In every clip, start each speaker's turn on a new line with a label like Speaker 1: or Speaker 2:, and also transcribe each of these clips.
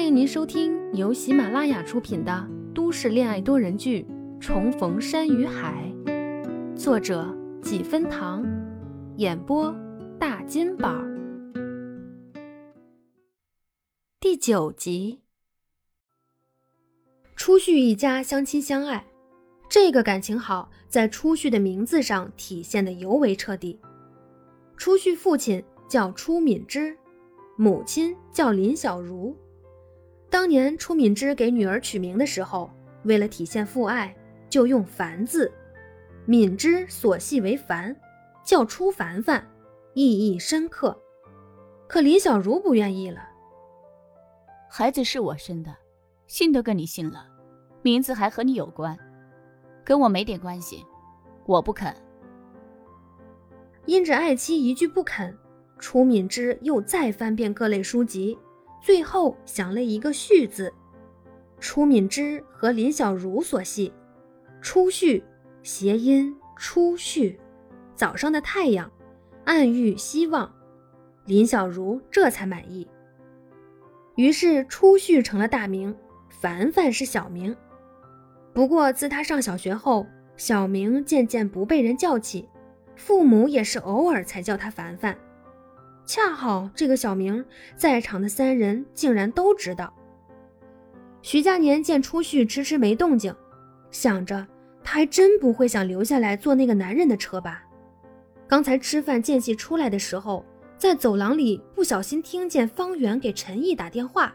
Speaker 1: 欢迎您收听由喜马拉雅出品的都市恋爱多人剧《重逢山与海》，作者几分糖，演播大金宝。第九集，初旭一家相亲相爱，这个感情好，在初旭的名字上体现的尤为彻底。初旭父亲叫初敏之，母亲叫林小如。当年初敏之给女儿取名的时候，为了体现父爱，就用“凡”字，敏之所系为凡，叫初凡凡，意义深刻。可林小如不愿意了。
Speaker 2: 孩子是我生的，姓都跟你姓了，名字还和你有关，跟我没点关系，我不肯。
Speaker 1: 因着爱妻一句不肯，初敏之又再翻遍各类书籍。最后想了一个“序”字，初敏之和林小如所系，初序谐音初序，早上的太阳，暗喻希望。林小如这才满意。于是初序成了大名，凡凡是小名。不过自他上小学后，小名渐渐不被人叫起，父母也是偶尔才叫他凡凡。恰好这个小名，在场的三人竟然都知道。徐佳年见初旭迟迟没动静，想着他还真不会想留下来坐那个男人的车吧。刚才吃饭间隙出来的时候，在走廊里不小心听见方圆给陈毅打电话，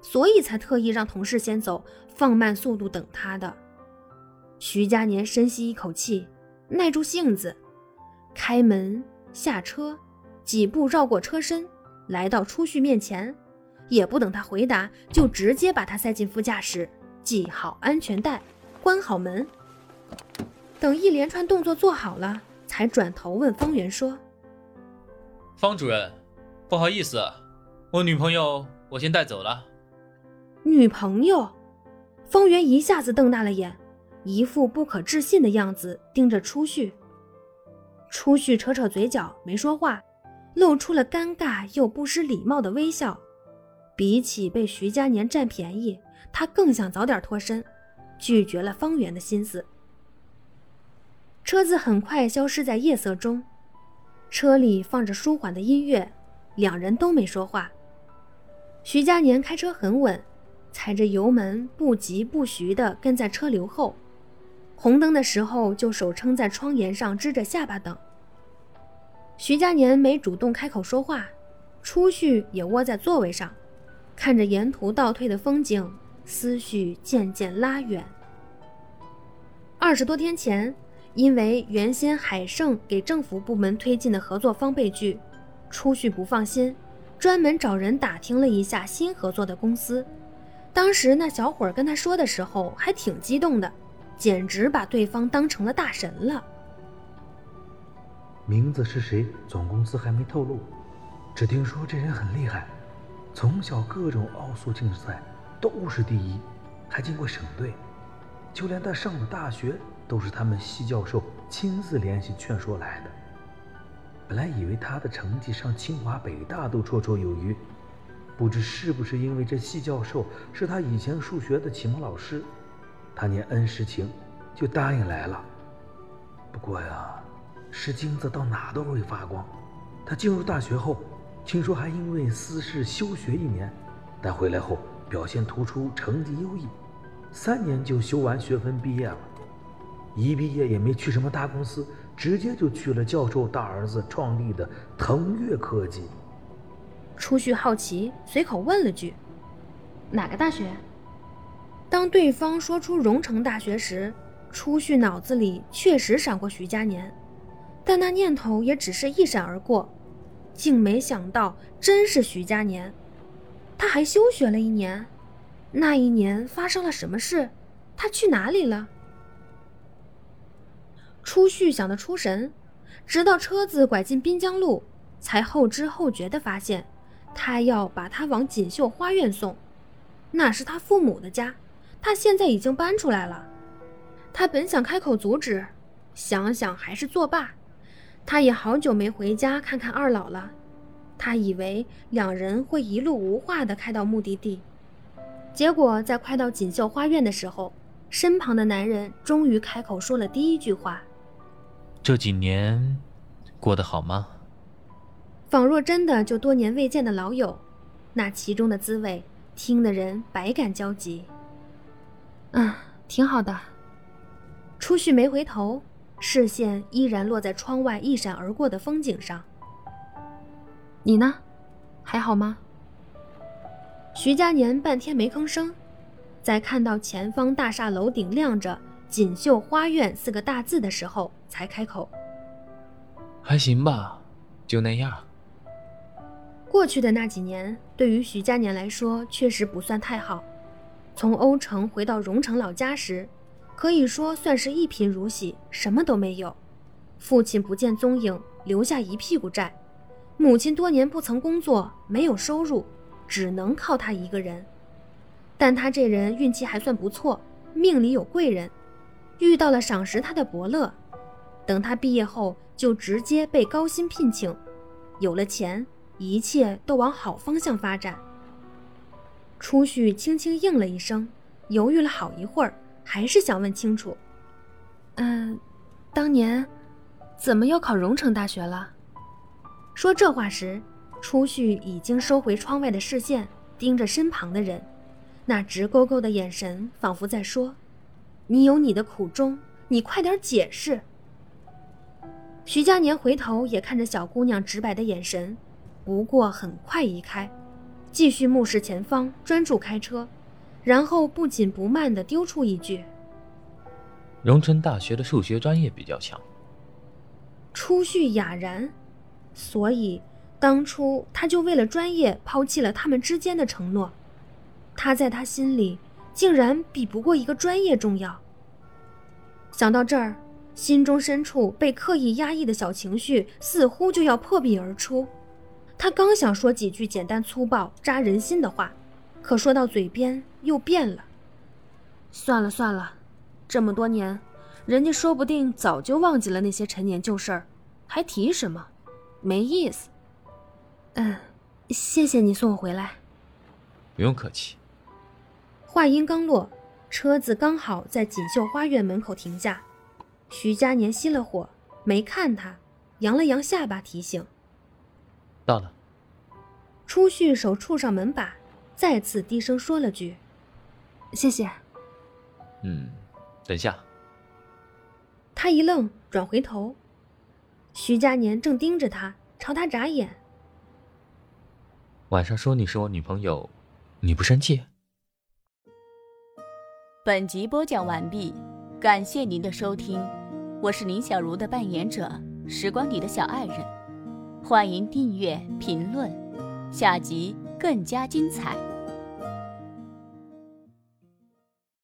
Speaker 1: 所以才特意让同事先走，放慢速度等他的。徐佳年深吸一口气，耐住性子，开门下车。几步绕过车身，来到初旭面前，也不等他回答，就直接把他塞进副驾驶，系好安全带，关好门。等一连串动作做好了，才转头问方圆说：“
Speaker 3: 方主任，不好意思，我女朋友我先带走了。”
Speaker 1: 女朋友？方圆一下子瞪大了眼，一副不可置信的样子盯着初旭。初旭扯扯嘴角，没说话。露出了尴尬又不失礼貌的微笑。比起被徐佳年占便宜，他更想早点脱身，拒绝了方圆的心思。车子很快消失在夜色中，车里放着舒缓的音乐，两人都没说话。徐佳年开车很稳，踩着油门，不急不徐地跟在车流后。红灯的时候，就手撑在窗沿上，支着下巴等。徐佳年没主动开口说话，初旭也窝在座位上，看着沿途倒退的风景，思绪渐渐拉远。二十多天前，因为原先海盛给政府部门推进的合作方被拒，初旭不放心，专门找人打听了一下新合作的公司。当时那小伙跟他说的时候，还挺激动的，简直把对方当成了大神了。
Speaker 4: 名字是谁？总公司还没透露。只听说这人很厉害，从小各种奥数竞赛都是第一，还进过省队。就连他上的大学都是他们系教授亲自联系劝说来的。本来以为他的成绩上清华北大都绰绰有余，不知是不是因为这系教授是他以前数学的启蒙老师，他念恩师情，就答应来了。不过呀。是金子到哪都会发光。他进入大学后，听说还因为私事休学一年，但回来后表现突出，成绩优异，三年就修完学分毕业了。一毕业也没去什么大公司，直接就去了教授大儿子创立的腾越科技。
Speaker 1: 初旭好奇，随口问了句：“哪个大学？”当对方说出荣成大学时，初旭脑子里确实闪过徐佳年。但那念头也只是一闪而过，竟没想到真是徐佳年。他还休学了一年，那一年发生了什么事？他去哪里了？初旭想得出神，直到车子拐进滨江路，才后知后觉地发现，他要把他往锦绣花苑送，那是他父母的家，他现在已经搬出来了。他本想开口阻止，想想还是作罢。他也好久没回家看看二老了，他以为两人会一路无话的开到目的地，结果在快到锦绣花苑的时候，身旁的男人终于开口说了第一句话：“
Speaker 3: 这几年过得好吗？”
Speaker 1: 仿若真的就多年未见的老友，那其中的滋味，听的人百感交集。嗯，挺好的。初旭没回头，视线依然落在窗外一闪而过的风景上。你呢，还好吗？徐佳年半天没吭声，在看到前方大厦楼顶亮着“锦绣花苑”四个大字的时候，才开口：“
Speaker 3: 还行吧，就那样。”
Speaker 1: 过去的那几年，对于徐佳年来说，确实不算太好。从欧城回到荣城老家时，可以说算是一贫如洗，什么都没有。父亲不见踪影，留下一屁股债；母亲多年不曾工作，没有收入，只能靠他一个人。但他这人运气还算不错，命里有贵人，遇到了赏识他的伯乐。等他毕业后，就直接被高薪聘请，有了钱，一切都往好方向发展。初旭轻轻应了一声，犹豫了好一会儿。还是想问清楚。嗯，当年怎么又考荣城大学了？说这话时，初旭已经收回窗外的视线，盯着身旁的人，那直勾勾的眼神仿佛在说：“你有你的苦衷，你快点解释。”徐佳年回头也看着小姑娘直白的眼神，不过很快移开，继续目视前方，专注开车。然后不紧不慢地丢出一句：“
Speaker 3: 荣城大学的数学专业比较强。”
Speaker 1: 初旭哑然，所以当初他就为了专业抛弃了他们之间的承诺。他在他心里竟然比不过一个专业重要。想到这儿，心中深处被刻意压抑的小情绪似乎就要破壁而出。他刚想说几句简单粗暴、扎人心的话。可说到嘴边又变了。算了算了，这么多年，人家说不定早就忘记了那些陈年旧事儿，还提什么？没意思。嗯，谢谢你送我回来。
Speaker 3: 不用客气。
Speaker 1: 话音刚落，车子刚好在锦绣花苑门口停下。徐佳年熄了火，没看他，扬了扬下巴提醒：“
Speaker 3: 到了。”
Speaker 1: 初旭手触上门把。再次低声说了句：“谢谢。”
Speaker 3: 嗯，等下。
Speaker 1: 他一愣，转回头，徐佳年正盯着他，朝他眨眼。
Speaker 3: 晚上说你是我女朋友，你不生气？
Speaker 2: 本集播讲完毕，感谢您的收听，我是林小茹的扮演者，时光里的小爱人，欢迎订阅评论，下集更加精彩。